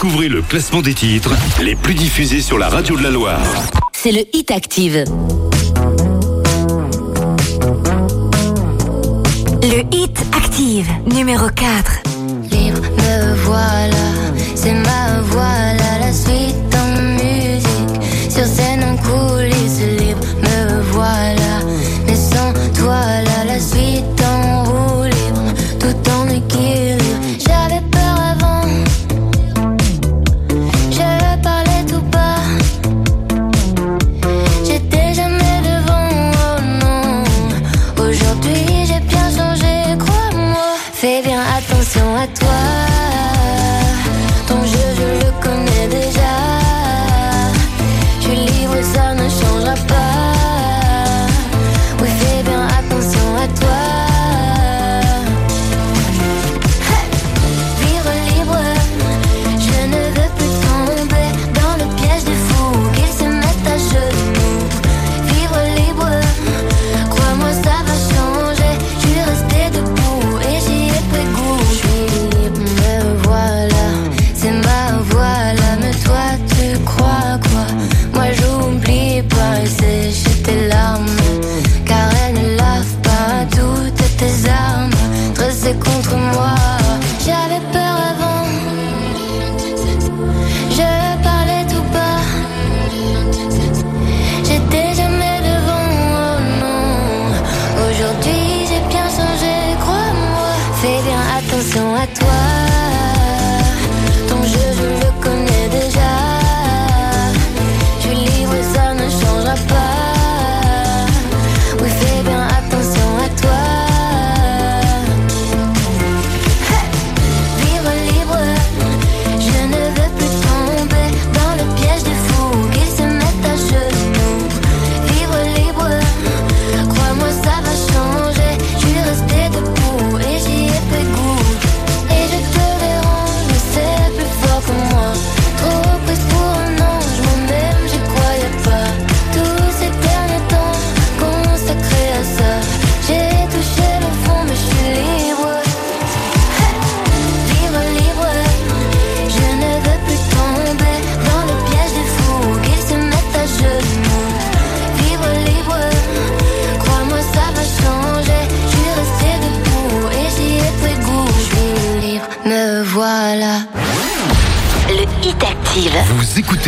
Découvrez le classement des titres les plus diffusés sur la radio de la Loire. C'est le Hit Active. Le Hit Active, numéro 4. me
voilà, c'est ma voilà.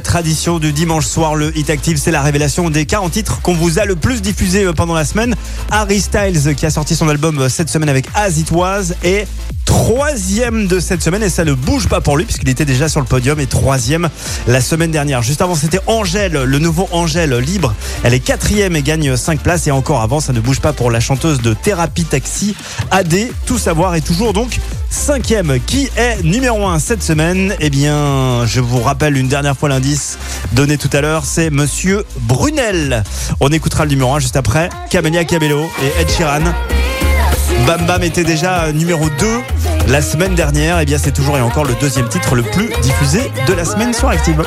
tradition du dimanche soir, le Hit Active, c'est la révélation des 40 titres qu'on vous a le plus diffusé euh, pendant la semaine. Harry Styles qui a sorti son album euh, cette semaine avec As It Was et troisième de cette semaine et ça ne bouge pas pour lui puisqu'il était déjà sur le podium et troisième la semaine dernière. Juste avant c'était Angèle, le nouveau Angèle libre. Elle est quatrième et gagne 5 places et encore avant ça ne bouge pas pour la chanteuse de Thérapie Taxi, AD, tout savoir et toujours donc cinquième. Qui est numéro un cette semaine Eh bien je vous rappelle une dernière fois lundi donné tout à l'heure, c'est Monsieur Brunel. On écoutera le numéro 1 juste après. Camelia Cabello et Ed Sheeran. Bam Bam était déjà numéro 2 la semaine dernière. Et eh bien, c'est toujours et encore le deuxième titre le plus diffusé de la semaine sur Active.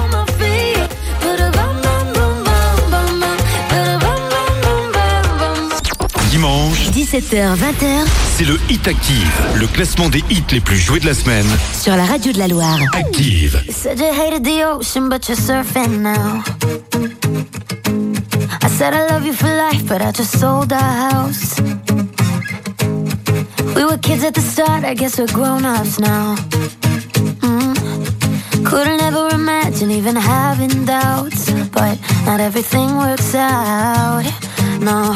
Dimanche 17h-20h, c'est le Hit Active, le classement des hits les plus joués de la semaine. Sur la radio de la Loire. Active. You said you hated the ocean, but you're surfing now. I said I love you for life, but I just sold our house. We were kids at the start, I guess we're grown-ups now. Mm. Couldn't ever imagine even having doubts, but not everything works out. No.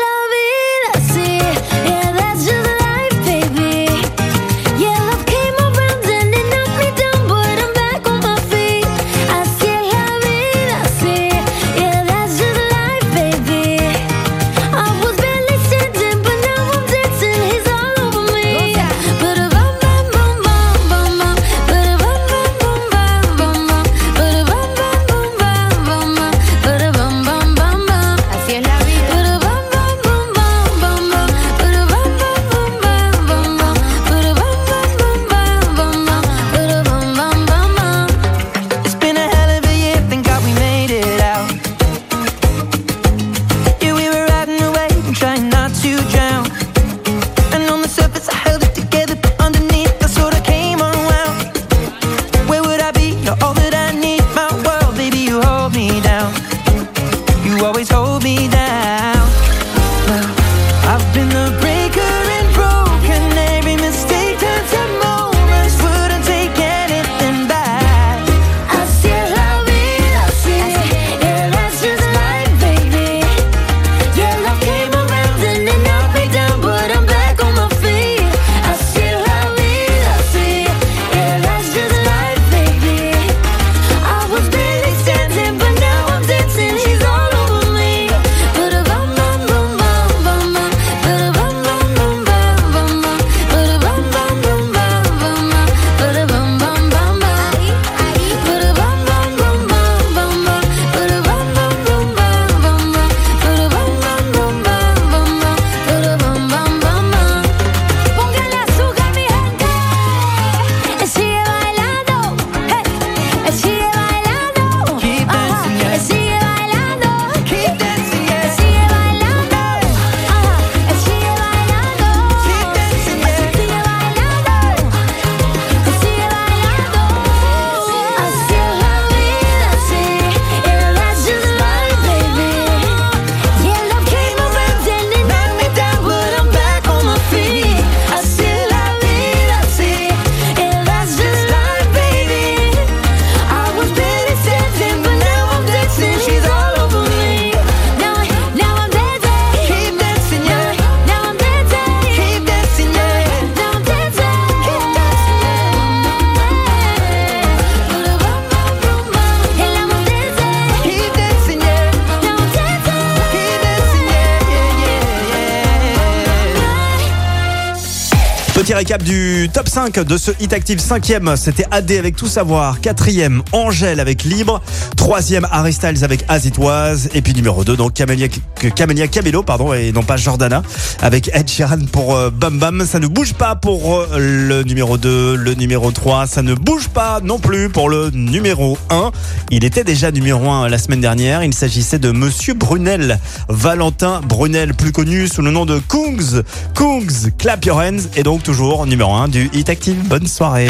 récap du top 5 de ce Hit Active. 5 e c'était AD avec Tout Savoir. 4 e Angèle avec Libre. 3 e Harry avec Azitoise. Et puis numéro 2, donc Camélia, Camelo Cabello, pardon, et non pas Jordana, avec Ed Sheeran pour euh, Bam Bam. Ça ne bouge pas pour euh, le numéro 2, le numéro 3. Ça ne bouge pas non plus pour le numéro 1. Il était déjà numéro 1 euh, la semaine dernière. Il s'agissait de Monsieur Brunel. Valentin Brunel, plus connu sous le nom de Kungs. Kungs, clap your hands. Et donc toujours numéro 1 du Hit Active. Bonne soirée.